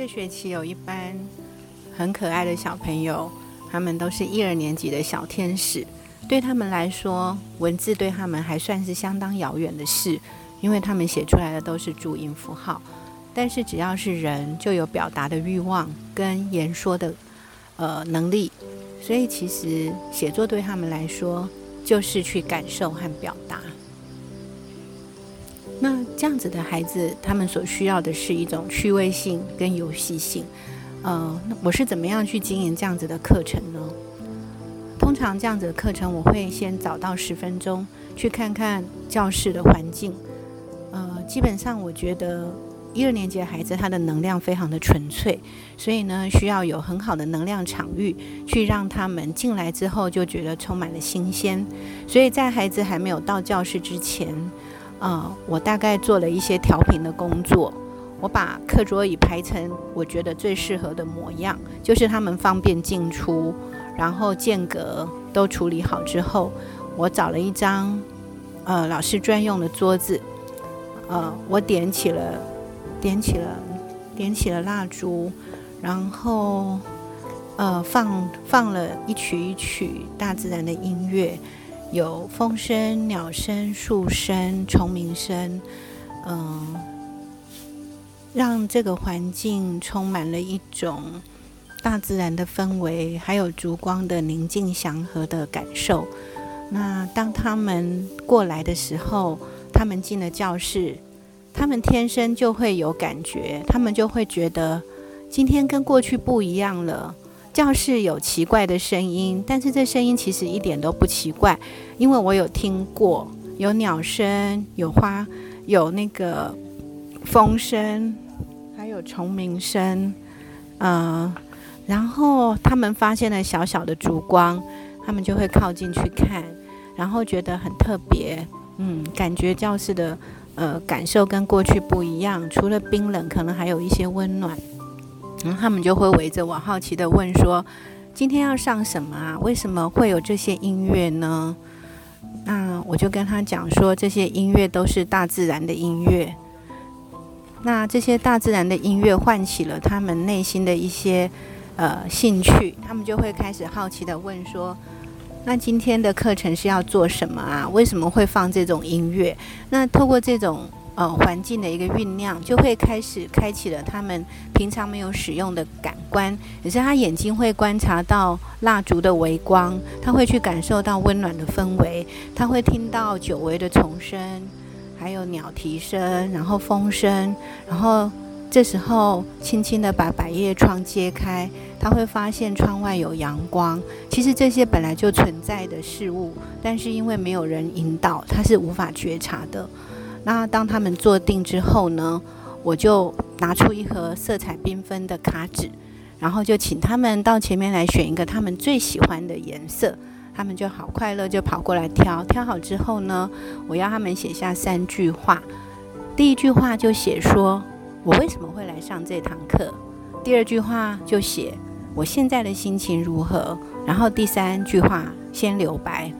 这学期有一班很可爱的小朋友，他们都是一二年级的小天使。对他们来说，文字对他们还算是相当遥远的事，因为他们写出来的都是注音符号。但是只要是人，就有表达的欲望跟言说的呃能力，所以其实写作对他们来说，就是去感受和表达。这样子的孩子，他们所需要的是一种趣味性跟游戏性。呃，我是怎么样去经营这样子的课程呢？通常这样子的课程，我会先找到十分钟去看看教室的环境。呃，基本上我觉得一二年级的孩子他的能量非常的纯粹，所以呢，需要有很好的能量场域去让他们进来之后就觉得充满了新鲜。所以在孩子还没有到教室之前。啊，我大概做了一些调频的工作。我把课桌椅排成我觉得最适合的模样，就是他们方便进出，然后间隔都处理好之后，我找了一张呃老师专用的桌子，呃，我点起了点起了点起了蜡烛，然后呃放放了一曲一曲大自然的音乐。有风声、鸟声、树声、虫鸣声，嗯，让这个环境充满了一种大自然的氛围，还有烛光的宁静祥和的感受。那当他们过来的时候，他们进了教室，他们天生就会有感觉，他们就会觉得今天跟过去不一样了。教室有奇怪的声音，但是这声音其实一点都不奇怪，因为我有听过，有鸟声，有花，有那个风声，还有虫鸣声，嗯，然后他们发现了小小的烛光，他们就会靠近去看，然后觉得很特别，嗯，感觉教室的呃感受跟过去不一样，除了冰冷，可能还有一些温暖。然后他们就会围着我，好奇的问说：“今天要上什么啊？为什么会有这些音乐呢？”那我就跟他讲说：“这些音乐都是大自然的音乐。那这些大自然的音乐唤起了他们内心的一些呃兴趣，他们就会开始好奇的问说：‘那今天的课程是要做什么啊？为什么会放这种音乐？’那透过这种。”呃，环境的一个酝酿，就会开始开启了他们平常没有使用的感官，也是他眼睛会观察到蜡烛的微光，他会去感受到温暖的氛围，他会听到久违的虫声，还有鸟啼声，然后风声，然后这时候轻轻的把百叶窗揭开，他会发现窗外有阳光。其实这些本来就存在的事物，但是因为没有人引导，他是无法觉察的。那当他们坐定之后呢，我就拿出一盒色彩缤纷的卡纸，然后就请他们到前面来选一个他们最喜欢的颜色。他们就好快乐，就跑过来挑。挑好之后呢，我要他们写下三句话。第一句话就写说我为什么会来上这堂课。第二句话就写我现在的心情如何。然后第三句话先留白，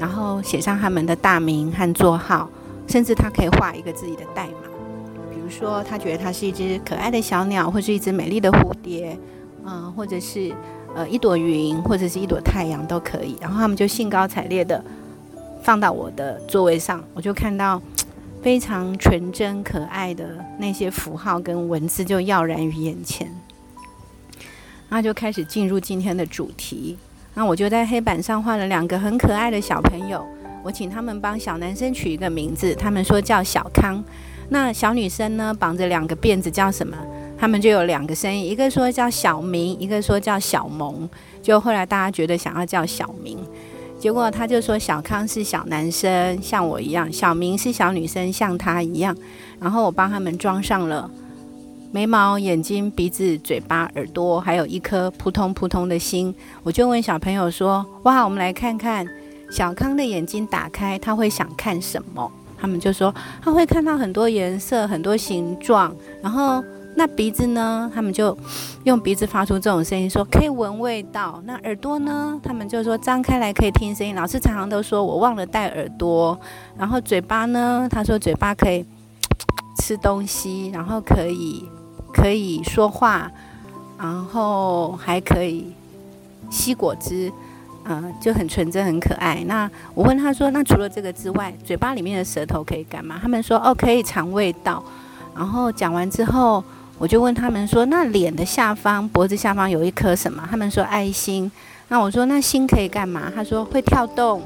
然后写上他们的大名和座号。甚至他可以画一个自己的代码，比如说他觉得它是一只可爱的小鸟，或是一只美丽的蝴蝶，嗯，或者是呃一朵云，或者是一朵太阳都可以。然后他们就兴高采烈的放到我的座位上，我就看到 非常纯真可爱的那些符号跟文字就耀然于眼前。那就开始进入今天的主题。那我就在黑板上画了两个很可爱的小朋友。我请他们帮小男生取一个名字，他们说叫小康。那小女生呢，绑着两个辫子叫什么？他们就有两个声音，一个说叫小明，一个说叫小萌。就后来大家觉得想要叫小明，结果他就说小康是小男生，像我一样；小明是小女生，像他一样。然后我帮他们装上了眉毛、眼睛、鼻子、嘴巴、耳朵，还有一颗扑通扑通的心。我就问小朋友说：“哇，我们来看看。”小康的眼睛打开，他会想看什么？他们就说他会看到很多颜色、很多形状。然后那鼻子呢？他们就用鼻子发出这种声音，说可以闻味道。那耳朵呢？他们就说张开来可以听声音。老师常常都说我忘了带耳朵。然后嘴巴呢？他说嘴巴可以吃东西，然后可以可以说话，然后还可以吸果汁，嗯，就很纯真、很可爱。那我问他说：“那除了这个之外，嘴巴里面的舌头可以干嘛？”他们说：“哦，可以尝味道。”然后讲完之后，我就问他们说：“那脸的下方、脖子下方有一颗什么？”他们说：“爱心。”那我说：“那心可以干嘛？”他说：“会跳动。”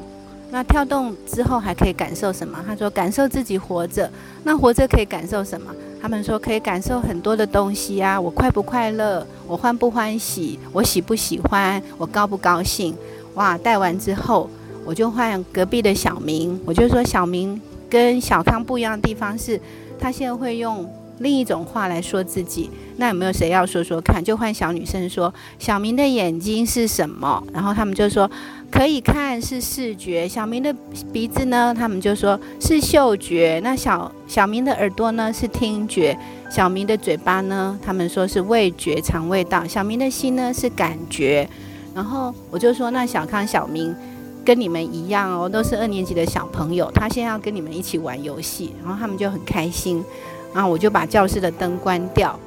那跳动之后还可以感受什么？他说感受自己活着。那活着可以感受什么？他们说可以感受很多的东西啊。我快不快乐？我欢不欢喜？我喜不喜欢？我高不高兴？哇！戴完之后，我就换隔壁的小明。我就说小明跟小康不一样的地方是，他现在会用另一种话来说自己。那有没有谁要说说看？就换小女生说小明的眼睛是什么？然后他们就说。可以看是视觉，小明的鼻子呢？他们就说是嗅觉。那小小明的耳朵呢？是听觉。小明的嘴巴呢？他们说是味觉，尝味道。小明的心呢？是感觉。然后我就说，那小康、小明跟你们一样哦，都是二年级的小朋友。他现在要跟你们一起玩游戏，然后他们就很开心。然后我就把教室的灯关掉，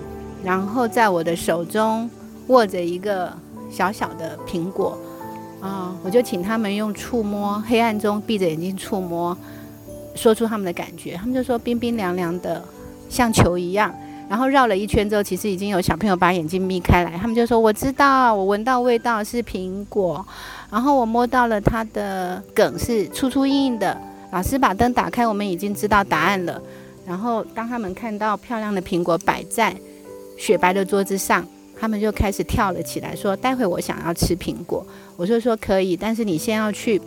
然后在我的手中握着一个小小的苹果。啊，我就请他们用触摸，黑暗中闭着眼睛触摸，说出他们的感觉。他们就说冰冰凉凉的，像球一样。然后绕了一圈之后，其实已经有小朋友把眼睛眯开来。他们就说：“我知道，我闻到味道是苹果。”然后我摸到了它的梗是粗粗硬硬的。老师把灯打开，我们已经知道答案了。然后当他们看到漂亮的苹果摆在雪白的桌子上。他们就开始跳了起来，说：“待会我想要吃苹果。”我就说：“可以，但是你先要去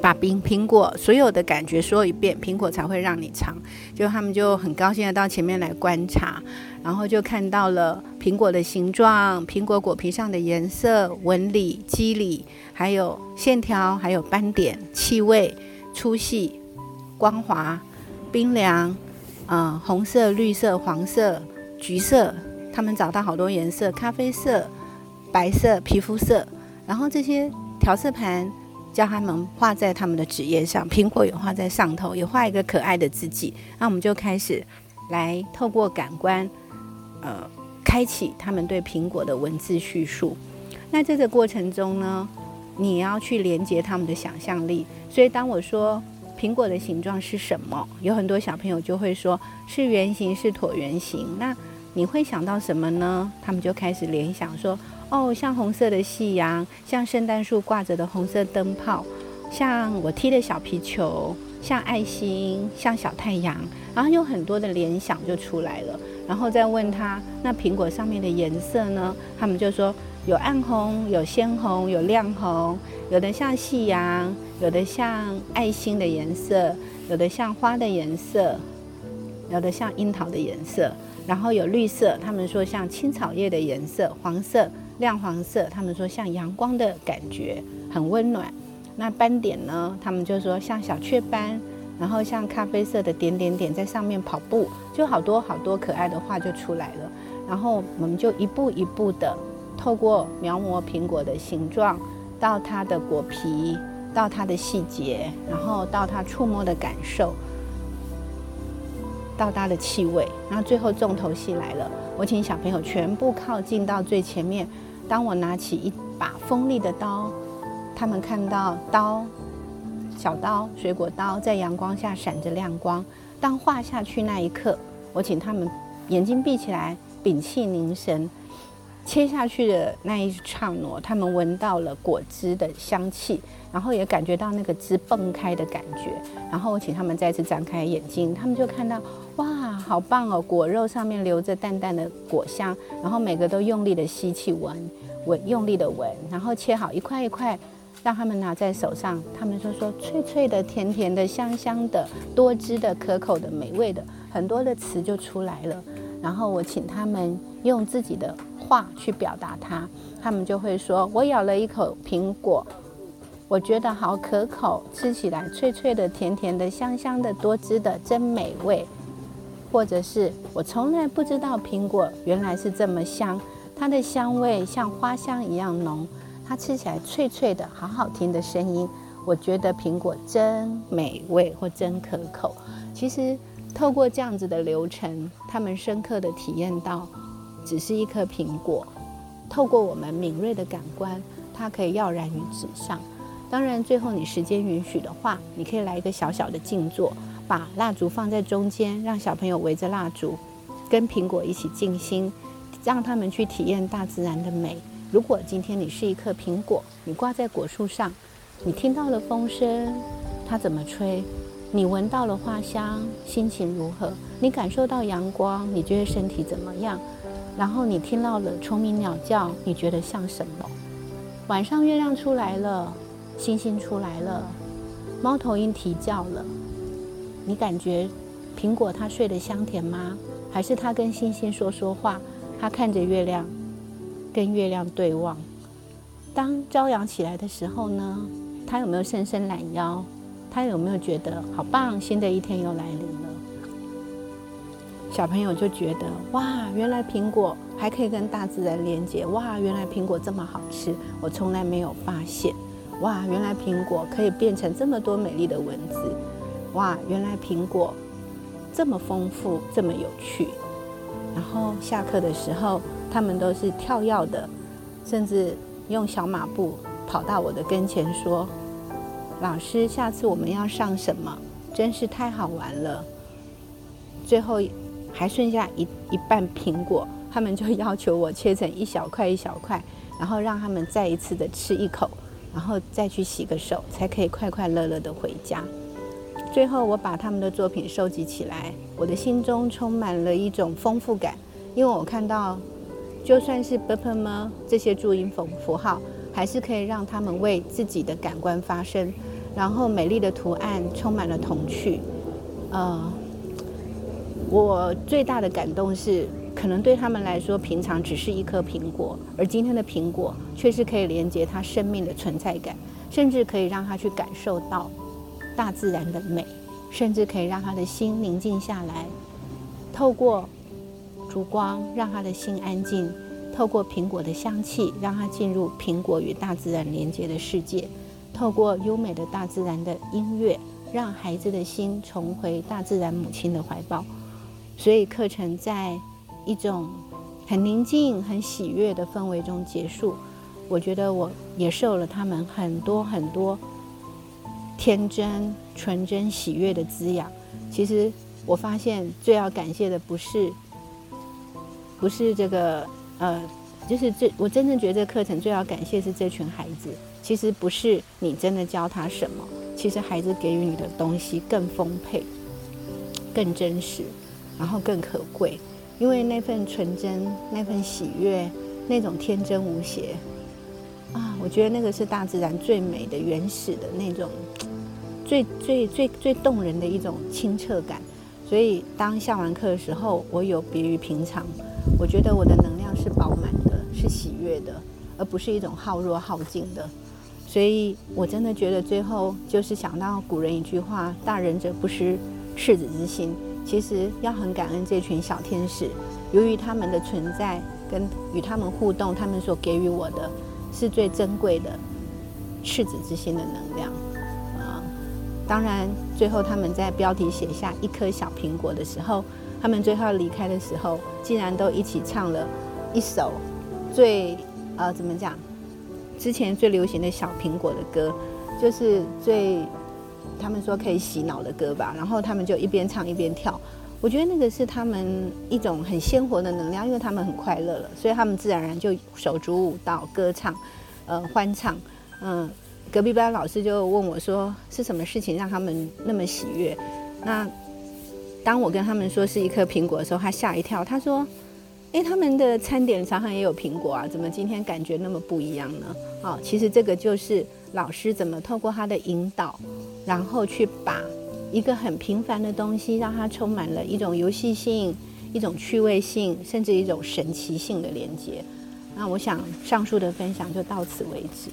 把苹苹果所有的感觉说一遍，苹果才会让你尝。”就他们就很高兴的到前面来观察，然后就看到了苹果的形状、苹果果皮上的颜色、纹理、肌理，还有线条，还有斑点、气味、粗细、光滑、冰凉，嗯，红色、绿色、黄色、橘色。他们找到好多颜色，咖啡色、白色、皮肤色，然后这些调色盘叫他们画在他们的纸页上，苹果也画在上头，也画一个可爱的自己。那我们就开始来透过感官，呃，开启他们对苹果的文字叙述。那在这过程中呢，你要去连接他们的想象力。所以当我说苹果的形状是什么，有很多小朋友就会说是圆形，是椭圆形。那你会想到什么呢？他们就开始联想说：“哦，像红色的夕阳，像圣诞树挂着的红色灯泡，像我踢的小皮球，像爱心，像小太阳。”然后有很多的联想就出来了。然后再问他：“那苹果上面的颜色呢？”他们就说：“有暗红，有鲜红，有亮红，有的像夕阳，有的像爱心的颜色，有的像花的颜色，有的像樱桃的颜色。”然后有绿色，他们说像青草叶的颜色；黄色、亮黄色，他们说像阳光的感觉，很温暖。那斑点呢？他们就说像小雀斑，然后像咖啡色的点点点在上面跑步，就好多好多可爱的画就出来了。然后我们就一步一步的透过描摹苹果的形状，到它的果皮，到它的细节，然后到它触摸的感受。到达的气味，然后最后重头戏来了。我请小朋友全部靠近到最前面。当我拿起一把锋利的刀，他们看到刀，小刀，水果刀，在阳光下闪着亮光。当画下去那一刻，我请他们眼睛闭起来，屏气凝神。切下去的那一刹那，他们闻到了果汁的香气，然后也感觉到那个汁迸开的感觉。然后我请他们再次张开眼睛，他们就看到，哇，好棒哦！果肉上面留着淡淡的果香，然后每个都用力的吸气闻，闻用力的闻，然后切好一块一块，让他们拿在手上。他们就说脆脆的、甜甜的、香香的、多汁的、可口的、美味的，很多的词就出来了。然后我请他们用自己的。话去表达它，他们就会说：“我咬了一口苹果，我觉得好可口，吃起来脆脆的、甜甜的、香香的、多汁的，真美味。”或者是我从来不知道苹果原来是这么香，它的香味像花香一样浓，它吃起来脆脆的，好好听的声音。我觉得苹果真美味或真可口。其实。透过这样子的流程，他们深刻的体验到，只是一颗苹果，透过我们敏锐的感官，它可以耀然于纸上。当然，最后你时间允许的话，你可以来一个小小的静坐，把蜡烛放在中间，让小朋友围着蜡烛，跟苹果一起静心，让他们去体验大自然的美。如果今天你是一颗苹果，你挂在果树上，你听到了风声，它怎么吹？你闻到了花香，心情如何？你感受到阳光，你觉得身体怎么样？然后你听到了虫鸣鸟叫，你觉得像什么？晚上月亮出来了。星星出来了，猫头鹰啼叫了。你感觉苹果它睡得香甜吗？还是它跟星星说说话？它看着月亮，跟月亮对望。当朝阳起来的时候呢？它有没有伸伸懒腰？它有没有觉得好棒？新的一天又来临了。小朋友就觉得哇，原来苹果还可以跟大自然连接。哇，原来苹果这么好吃，我从来没有发现。哇，原来苹果可以变成这么多美丽的文字！哇，原来苹果这么丰富，这么有趣。然后下课的时候，他们都是跳跃的，甚至用小马步跑到我的跟前说：“老师，下次我们要上什么？真是太好玩了！”最后还剩下一一半苹果，他们就要求我切成一小块一小块，然后让他们再一次的吃一口。然后再去洗个手，才可以快快乐乐的回家。最后，我把他们的作品收集起来，我的心中充满了一种丰富感，因为我看到，就算是 b p m 这些注音符符号，还是可以让他们为自己的感官发声。然后，美丽的图案充满了童趣。呃，我最大的感动是。可能对他们来说，平常只是一颗苹果，而今天的苹果却是可以连接他生命的存在感，甚至可以让他去感受到大自然的美，甚至可以让他的心宁静下来。透过烛光，让他的心安静；透过苹果的香气，让他进入苹果与大自然连接的世界；透过优美的大自然的音乐，让孩子的心重回大自然母亲的怀抱。所以课程在。一种很宁静、很喜悦的氛围中结束，我觉得我也受了他们很多很多天真、纯真、喜悦的滋养。其实我发现最要感谢的不是不是这个呃，就是这我真正觉得这个课程最要感谢是这群孩子。其实不是你真的教他什么，其实孩子给予你的东西更丰沛、更真实，然后更可贵。因为那份纯真、那份喜悦、那种天真无邪啊，我觉得那个是大自然最美的、原始的那种最最最最动人的一种清澈感。所以当下完课的时候，我有别于平常，我觉得我的能量是饱满的，是喜悦的，而不是一种耗弱耗尽的。所以我真的觉得最后就是想到古人一句话：“大仁者不失赤子之心。”其实要很感恩这群小天使，由于他们的存在跟与他们互动，他们所给予我的是最珍贵的赤子之心的能量！当然，最后他们在标题写下一颗小苹果的时候，他们最后离开的时候，竟然都一起唱了一首最呃怎么讲？之前最流行的小苹果的歌，就是最。他们说可以洗脑的歌吧，然后他们就一边唱一边跳。我觉得那个是他们一种很鲜活的能量，因为他们很快乐了，所以他们自然而然就手足舞蹈、歌唱，呃，欢唱。嗯，隔壁班老师就问我说：“是什么事情让他们那么喜悦？”那当我跟他们说是一颗苹果的时候，他吓一跳，他说：“哎，他们的餐点常常也有苹果啊，怎么今天感觉那么不一样呢？”好，其实这个就是。老师怎么透过他的引导，然后去把一个很平凡的东西，让它充满了一种游戏性、一种趣味性，甚至一种神奇性的连接。那我想上述的分享就到此为止。